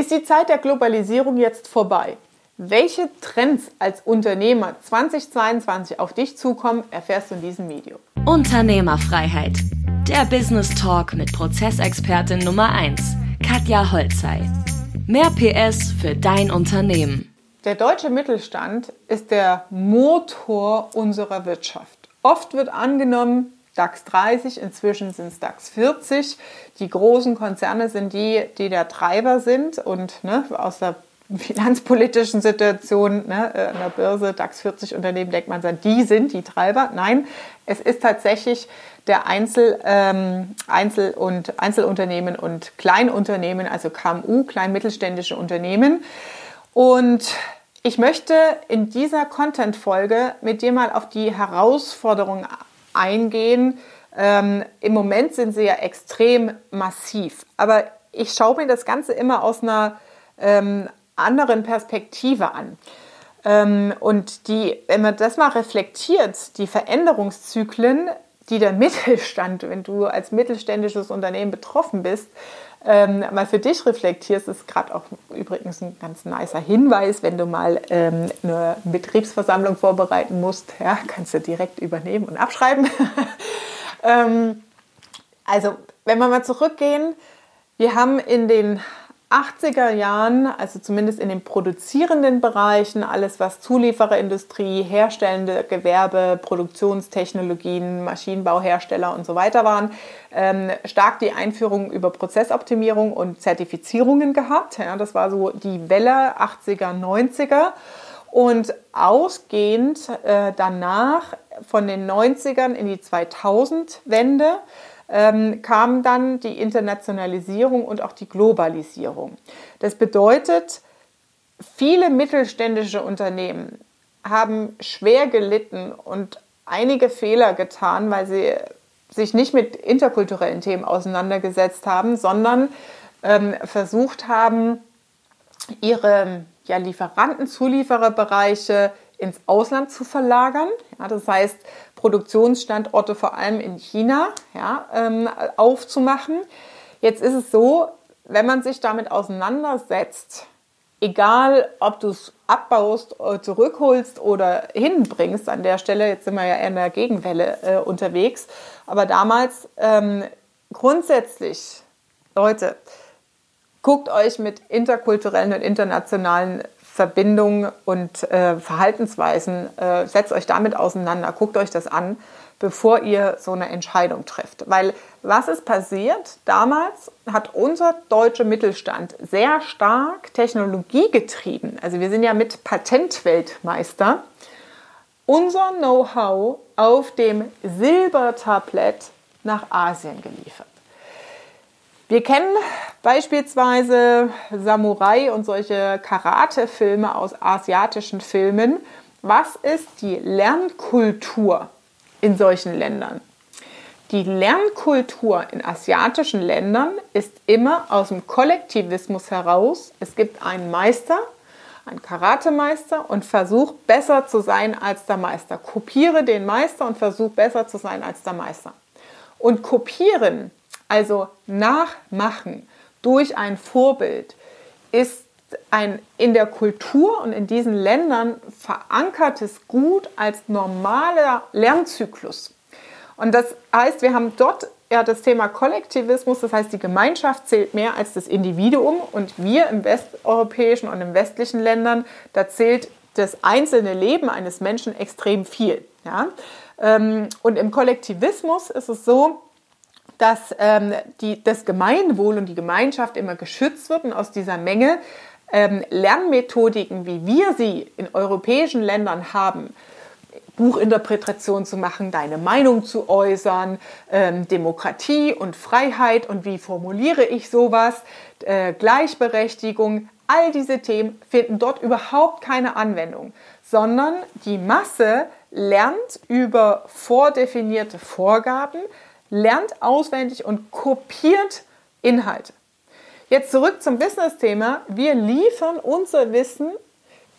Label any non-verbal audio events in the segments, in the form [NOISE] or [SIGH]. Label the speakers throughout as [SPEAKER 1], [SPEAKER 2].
[SPEAKER 1] Ist die Zeit der Globalisierung jetzt vorbei? Welche Trends als Unternehmer 2022 auf dich zukommen, erfährst du in diesem Video.
[SPEAKER 2] Unternehmerfreiheit. Der Business Talk mit Prozessexpertin Nummer 1, Katja Holzei. Mehr PS für dein Unternehmen.
[SPEAKER 1] Der deutsche Mittelstand ist der Motor unserer Wirtschaft. Oft wird angenommen, DAX 30, inzwischen sind es DAX 40. Die großen Konzerne sind die, die der Treiber sind und ne, aus der finanzpolitischen Situation ne, äh, an der Börse, DAX 40 Unternehmen, denkt man, die sind die Treiber. Nein, es ist tatsächlich der Einzel, ähm, Einzel und Einzelunternehmen und Kleinunternehmen, also KMU, klein-mittelständische Unternehmen. Und ich möchte in dieser Content-Folge mit dir mal auf die Herausforderungen eingehen. Ähm, Im Moment sind sie ja extrem massiv, aber ich schaue mir das Ganze immer aus einer ähm, anderen Perspektive an. Ähm, und die, wenn man das mal reflektiert, die Veränderungszyklen, die der [LAUGHS] Mittelstand, wenn du als mittelständisches Unternehmen betroffen bist, ähm, mal für dich reflektierst, ist gerade auch übrigens ein ganz nicer Hinweis, wenn du mal ähm, eine Betriebsversammlung vorbereiten musst, ja, [LAUGHS] kannst du direkt übernehmen und abschreiben. [LAUGHS] ähm, also, wenn wir mal zurückgehen, wir haben in den 80er Jahren, also zumindest in den produzierenden Bereichen, alles was Zuliefererindustrie, herstellende Gewerbe, Produktionstechnologien, Maschinenbauhersteller und so weiter waren, ähm, stark die Einführung über Prozessoptimierung und Zertifizierungen gehabt. Ja, das war so die Welle 80er, 90er. Und ausgehend äh, danach von den 90ern in die 2000-Wende ähm, kam dann die Internationalisierung und auch die Globalisierung. Das bedeutet, viele mittelständische Unternehmen haben schwer gelitten und einige Fehler getan, weil sie sich nicht mit interkulturellen Themen auseinandergesetzt haben, sondern ähm, versucht haben, ihre ja, Lieferanten, Zuliefererbereiche ins Ausland zu verlagern. Ja, das heißt, Produktionsstandorte vor allem in China ja, ähm, aufzumachen. Jetzt ist es so, wenn man sich damit auseinandersetzt, egal ob du es abbaust, äh, zurückholst oder hinbringst, an der Stelle, jetzt sind wir ja eher in der Gegenwelle äh, unterwegs, aber damals ähm, grundsätzlich, Leute, guckt euch mit interkulturellen und internationalen Verbindungen und äh, Verhaltensweisen, äh, setzt euch damit auseinander, guckt euch das an, bevor ihr so eine Entscheidung trifft. Weil was ist passiert? Damals hat unser deutscher Mittelstand sehr stark Technologie getrieben. Also wir sind ja mit Patentweltmeister. Unser Know-how auf dem Silbertablett nach Asien geliefert. Wir kennen beispielsweise Samurai und solche Karate-Filme aus asiatischen Filmen. Was ist die Lernkultur in solchen Ländern? Die Lernkultur in asiatischen Ländern ist immer aus dem Kollektivismus heraus. Es gibt einen Meister, einen Karatemeister und versuch besser zu sein als der Meister. Kopiere den Meister und versuch besser zu sein als der Meister. Und kopieren also nachmachen durch ein Vorbild ist ein in der Kultur und in diesen Ländern verankertes Gut als normaler Lernzyklus. Und das heißt, wir haben dort ja das Thema Kollektivismus, das heißt, die Gemeinschaft zählt mehr als das Individuum und wir im westeuropäischen und im westlichen Ländern, da zählt das einzelne Leben eines Menschen extrem viel. Ja? Ähm, und im Kollektivismus ist es so, dass ähm, die, das Gemeinwohl und die Gemeinschaft immer geschützt wird und aus dieser Menge ähm, Lernmethodiken, wie wir sie in europäischen Ländern haben, Buchinterpretation zu machen, deine Meinung zu äußern, ähm, Demokratie und Freiheit und wie formuliere ich sowas, äh, Gleichberechtigung, all diese Themen finden dort überhaupt keine Anwendung, sondern die Masse lernt über vordefinierte Vorgaben, lernt auswendig und kopiert Inhalte. Jetzt zurück zum Business-Thema. Wir liefern unser Wissen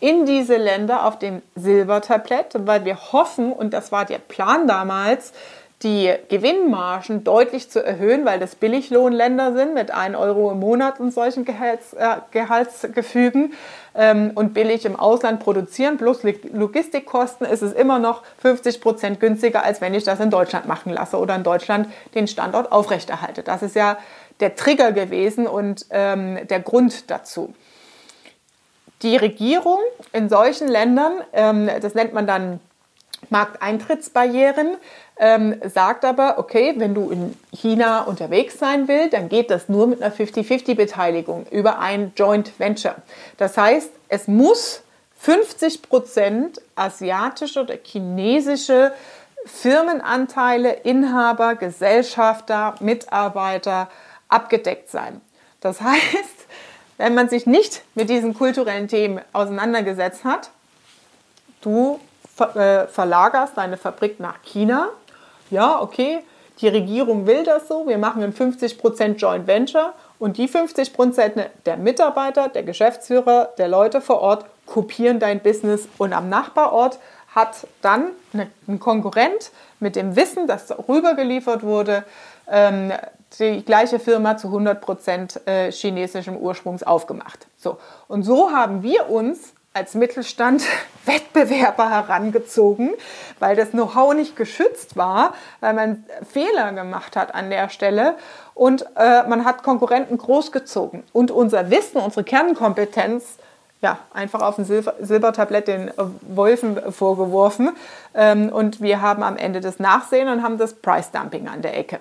[SPEAKER 1] in diese Länder auf dem Silbertablett, weil wir hoffen, und das war der Plan damals, die Gewinnmargen deutlich zu erhöhen, weil das Billiglohnländer sind mit 1 Euro im Monat und solchen Gehalts, äh, Gehaltsgefügen ähm, und billig im Ausland produzieren plus Logistikkosten ist es immer noch 50 Prozent günstiger, als wenn ich das in Deutschland machen lasse oder in Deutschland den Standort aufrechterhalte. Das ist ja der Trigger gewesen und ähm, der Grund dazu. Die Regierung in solchen Ländern, ähm, das nennt man dann Markteintrittsbarrieren, ähm, sagt aber, okay, wenn du in China unterwegs sein willst, dann geht das nur mit einer 50-50-Beteiligung über ein Joint Venture. Das heißt, es muss 50 Prozent asiatische oder chinesische Firmenanteile, Inhaber, Gesellschafter, Mitarbeiter abgedeckt sein. Das heißt, wenn man sich nicht mit diesen kulturellen Themen auseinandergesetzt hat, du äh, verlagerst deine Fabrik nach China. Ja, okay, die Regierung will das so. Wir machen ein 50% Joint Venture und die 50% der Mitarbeiter, der Geschäftsführer, der Leute vor Ort kopieren dein Business und am Nachbarort hat dann ein Konkurrent mit dem Wissen, das rübergeliefert wurde, ähm, die gleiche Firma zu 100% äh, chinesischem Ursprungs aufgemacht. So. Und so haben wir uns als Mittelstand [LAUGHS] Wettbewerber herangezogen, weil das Know-how nicht geschützt war, weil man Fehler gemacht hat an der Stelle und äh, man hat Konkurrenten großgezogen. Und unser Wissen, unsere Kernkompetenz, ja, einfach auf dem Silber Silbertablett den äh, Wolfen vorgeworfen. Ähm, und wir haben am Ende das Nachsehen und haben das Price Dumping an der Ecke.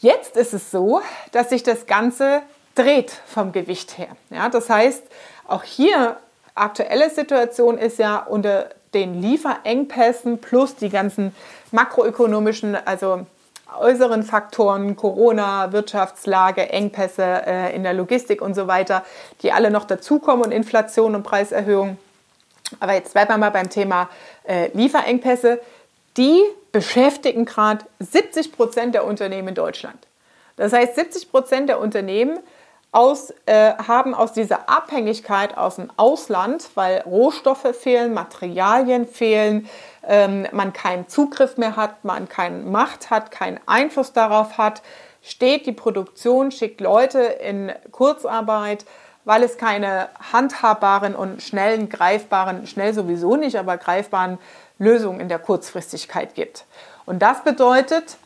[SPEAKER 1] Jetzt ist es so, dass sich das Ganze dreht vom Gewicht her. Ja, das heißt, auch hier aktuelle Situation ist ja unter den Lieferengpässen plus die ganzen makroökonomischen, also äußeren Faktoren, Corona, Wirtschaftslage, Engpässe äh, in der Logistik und so weiter, die alle noch dazukommen und Inflation und Preiserhöhung. Aber jetzt bleiben wir mal beim Thema äh, Lieferengpässe. Die beschäftigen gerade 70 Prozent der Unternehmen in Deutschland. Das heißt, 70 Prozent der Unternehmen aus, äh, haben aus dieser Abhängigkeit aus dem Ausland, weil Rohstoffe fehlen, Materialien fehlen, ähm, man keinen Zugriff mehr hat, man keine Macht hat, keinen Einfluss darauf hat, steht die Produktion, schickt Leute in Kurzarbeit, weil es keine handhabbaren und schnellen, greifbaren, schnell sowieso nicht, aber greifbaren Lösungen in der Kurzfristigkeit gibt. Und das bedeutet,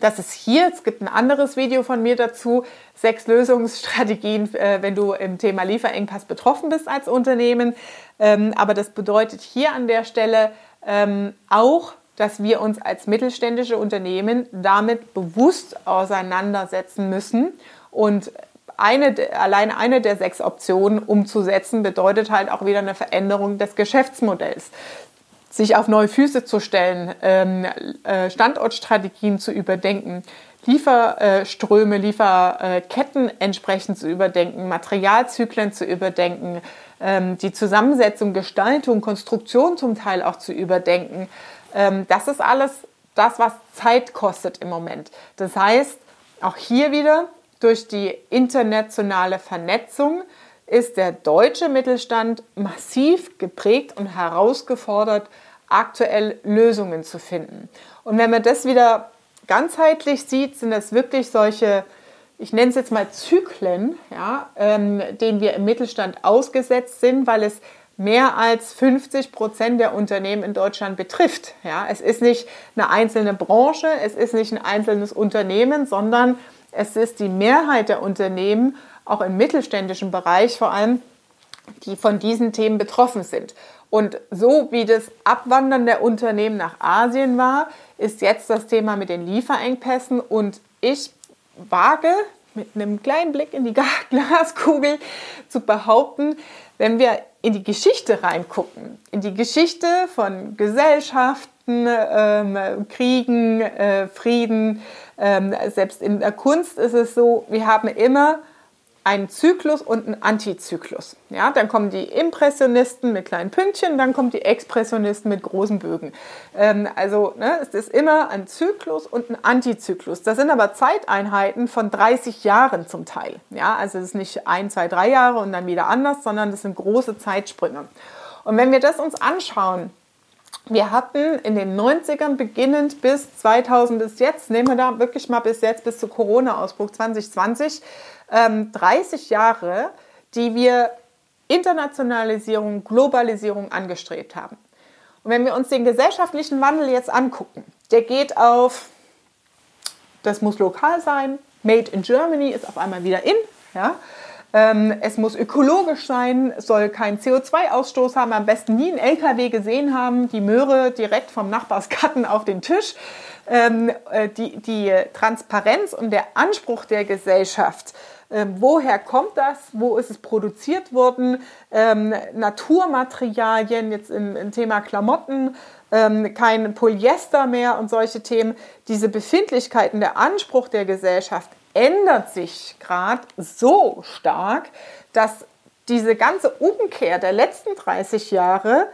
[SPEAKER 1] dass es hier, es gibt ein anderes Video von mir dazu, sechs Lösungsstrategien, äh, wenn du im Thema Lieferengpass betroffen bist als Unternehmen. Ähm, aber das bedeutet hier an der Stelle ähm, auch, dass wir uns als mittelständische Unternehmen damit bewusst auseinandersetzen müssen. Und eine, allein eine der sechs Optionen umzusetzen, bedeutet halt auch wieder eine Veränderung des Geschäftsmodells sich auf neue Füße zu stellen, ähm, äh, Standortstrategien zu überdenken, Lieferströme, Lieferketten entsprechend zu überdenken, Materialzyklen zu überdenken, ähm, die Zusammensetzung, Gestaltung, Konstruktion zum Teil auch zu überdenken. Ähm, das ist alles das, was Zeit kostet im Moment. Das heißt, auch hier wieder durch die internationale Vernetzung ist der deutsche Mittelstand massiv geprägt und herausgefordert, aktuell Lösungen zu finden. Und wenn man das wieder ganzheitlich sieht, sind das wirklich solche, ich nenne es jetzt mal Zyklen, ja, ähm, denen wir im Mittelstand ausgesetzt sind, weil es mehr als 50 Prozent der Unternehmen in Deutschland betrifft. Ja, es ist nicht eine einzelne Branche, es ist nicht ein einzelnes Unternehmen, sondern es ist die Mehrheit der Unternehmen, auch im mittelständischen Bereich vor allem, die von diesen Themen betroffen sind. Und so wie das Abwandern der Unternehmen nach Asien war, ist jetzt das Thema mit den Lieferengpässen. Und ich wage mit einem kleinen Blick in die [LAUGHS] Glaskugel zu behaupten, wenn wir in die Geschichte reingucken, in die Geschichte von Gesellschaften, ähm, Kriegen, äh, Frieden, ähm, selbst in der Kunst ist es so, wir haben immer einen Zyklus und einen Antizyklus. Ja, dann kommen die Impressionisten mit kleinen Pünktchen, dann kommen die Expressionisten mit großen Bögen. Ähm, also ne, es ist immer ein Zyklus und ein Antizyklus. Das sind aber Zeiteinheiten von 30 Jahren zum Teil. Ja, also es ist nicht ein, zwei, drei Jahre und dann wieder anders, sondern das sind große Zeitsprünge. Und wenn wir das uns anschauen, wir hatten in den 90ern beginnend bis 2000 bis jetzt, nehmen wir da wirklich mal bis jetzt, bis zu Corona-Ausbruch 2020, ähm, 30 Jahre, die wir Internationalisierung, Globalisierung angestrebt haben. Und wenn wir uns den gesellschaftlichen Wandel jetzt angucken, der geht auf, das muss lokal sein, Made in Germany ist auf einmal wieder in, ja, ähm, es muss ökologisch sein, soll keinen CO2-Ausstoß haben, am besten nie einen LKW gesehen haben, die Möhre direkt vom Nachbarsgarten auf den Tisch. Ähm, äh, die, die Transparenz und der Anspruch der Gesellschaft, ähm, woher kommt das, wo ist es produziert worden, ähm, Naturmaterialien, jetzt im, im Thema Klamotten, ähm, kein Polyester mehr und solche Themen, diese Befindlichkeiten, der Anspruch der Gesellschaft ändert sich gerade so stark, dass diese ganze Umkehr der letzten 30 Jahre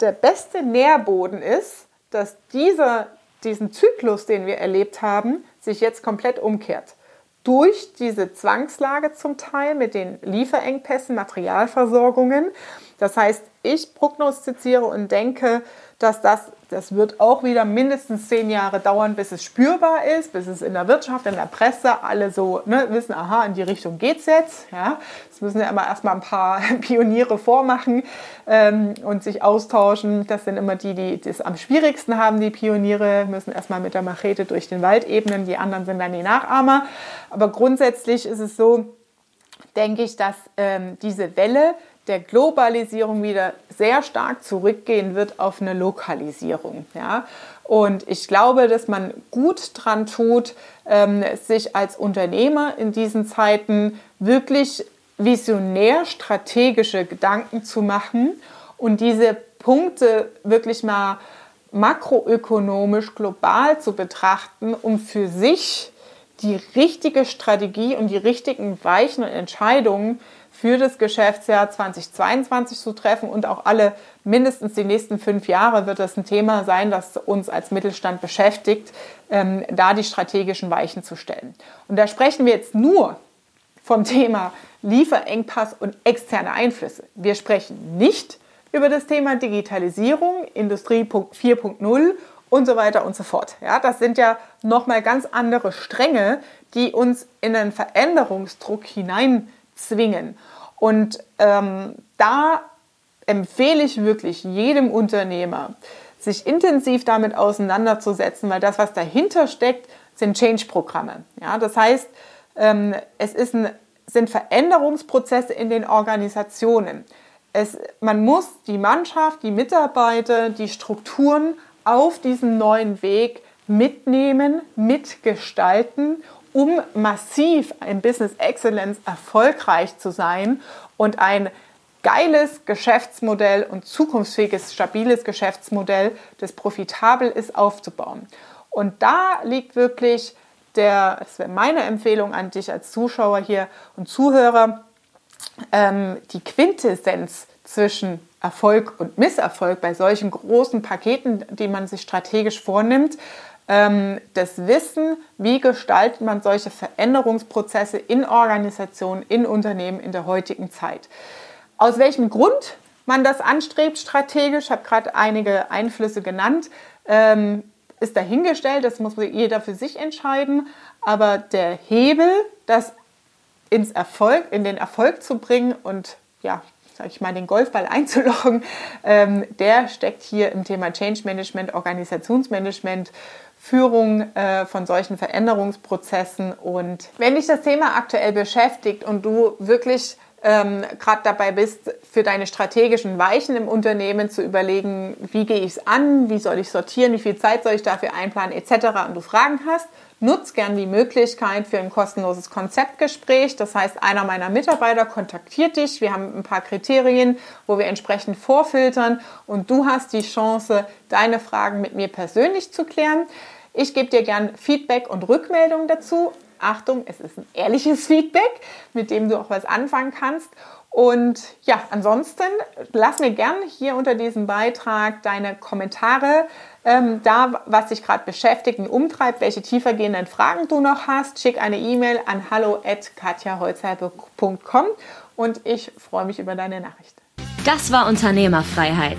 [SPEAKER 1] der beste Nährboden ist, dass dieser, diesen Zyklus, den wir erlebt haben, sich jetzt komplett umkehrt. Durch diese Zwangslage zum Teil mit den Lieferengpässen, Materialversorgungen. Das heißt, ich prognostiziere und denke, dass das, das wird auch wieder mindestens zehn Jahre dauern, bis es spürbar ist, bis es in der Wirtschaft, in der Presse alle so ne, wissen, aha, in die Richtung geht es jetzt. Ja. Das müssen ja immer erstmal ein paar [LAUGHS] Pioniere vormachen ähm, und sich austauschen. Das sind immer die, die es am schwierigsten haben, die Pioniere, müssen erstmal mit der Machete durch den Wald ebnen, die anderen sind dann die Nachahmer. Aber grundsätzlich ist es so, denke ich, dass ähm, diese Welle der Globalisierung wieder sehr stark zurückgehen wird auf eine Lokalisierung. Ja? Und ich glaube, dass man gut dran tut, ähm, sich als Unternehmer in diesen Zeiten wirklich visionär strategische Gedanken zu machen und diese Punkte wirklich mal makroökonomisch global zu betrachten, um für sich die richtige Strategie und die richtigen weichen Entscheidungen für das Geschäftsjahr 2022 zu treffen und auch alle mindestens die nächsten fünf Jahre wird das ein Thema sein, das uns als Mittelstand beschäftigt, ähm, da die strategischen Weichen zu stellen. Und da sprechen wir jetzt nur vom Thema Lieferengpass und externe Einflüsse. Wir sprechen nicht über das Thema Digitalisierung, Industrie 4.0 und so weiter und so fort. Ja, das sind ja nochmal ganz andere Stränge, die uns in einen Veränderungsdruck hineinzwingen. Und ähm, da empfehle ich wirklich jedem Unternehmer, sich intensiv damit auseinanderzusetzen, weil das, was dahinter steckt, sind Change-Programme. Ja, das heißt, ähm, es ist ein, sind Veränderungsprozesse in den Organisationen. Es, man muss die Mannschaft, die Mitarbeiter, die Strukturen auf diesen neuen Weg mitnehmen, mitgestalten um massiv im Business Excellence erfolgreich zu sein und ein geiles Geschäftsmodell und zukunftsfähiges, stabiles Geschäftsmodell, das profitabel ist, aufzubauen. Und da liegt wirklich der, das wäre meine Empfehlung an dich als Zuschauer hier und Zuhörer, ähm, die Quintessenz zwischen Erfolg und Misserfolg bei solchen großen Paketen, die man sich strategisch vornimmt, das Wissen, wie gestaltet man solche Veränderungsprozesse in Organisationen, in Unternehmen in der heutigen Zeit. Aus welchem Grund man das anstrebt strategisch, habe gerade einige Einflüsse genannt, ähm, ist dahingestellt, das muss jeder für sich entscheiden, aber der Hebel, das ins Erfolg, in den Erfolg zu bringen und ja, sage ich mal, den Golfball [LAUGHS] einzuloggen, ähm, der steckt hier im Thema Change Management, Organisationsmanagement, Führung äh, von solchen Veränderungsprozessen. Und wenn dich das Thema aktuell beschäftigt und du wirklich ähm, gerade dabei bist, für deine strategischen Weichen im Unternehmen zu überlegen, wie gehe ich es an, wie soll ich sortieren, wie viel Zeit soll ich dafür einplanen etc. und du Fragen hast, nutz gern die Möglichkeit für ein kostenloses Konzeptgespräch. Das heißt, einer meiner Mitarbeiter kontaktiert dich. Wir haben ein paar Kriterien, wo wir entsprechend vorfiltern und du hast die Chance, deine Fragen mit mir persönlich zu klären. Ich gebe dir gern Feedback und Rückmeldung dazu. Achtung, es ist ein ehrliches [LAUGHS] Feedback, mit dem du auch was anfangen kannst. Und ja, ansonsten lass mir gern hier unter diesem Beitrag deine Kommentare ähm, da, was dich gerade beschäftigt und umtreibt, welche tiefergehenden Fragen du noch hast. Schick eine E-Mail an hallo@katjaholzheide.com und ich freue mich über deine Nachricht.
[SPEAKER 2] Das war Unternehmerfreiheit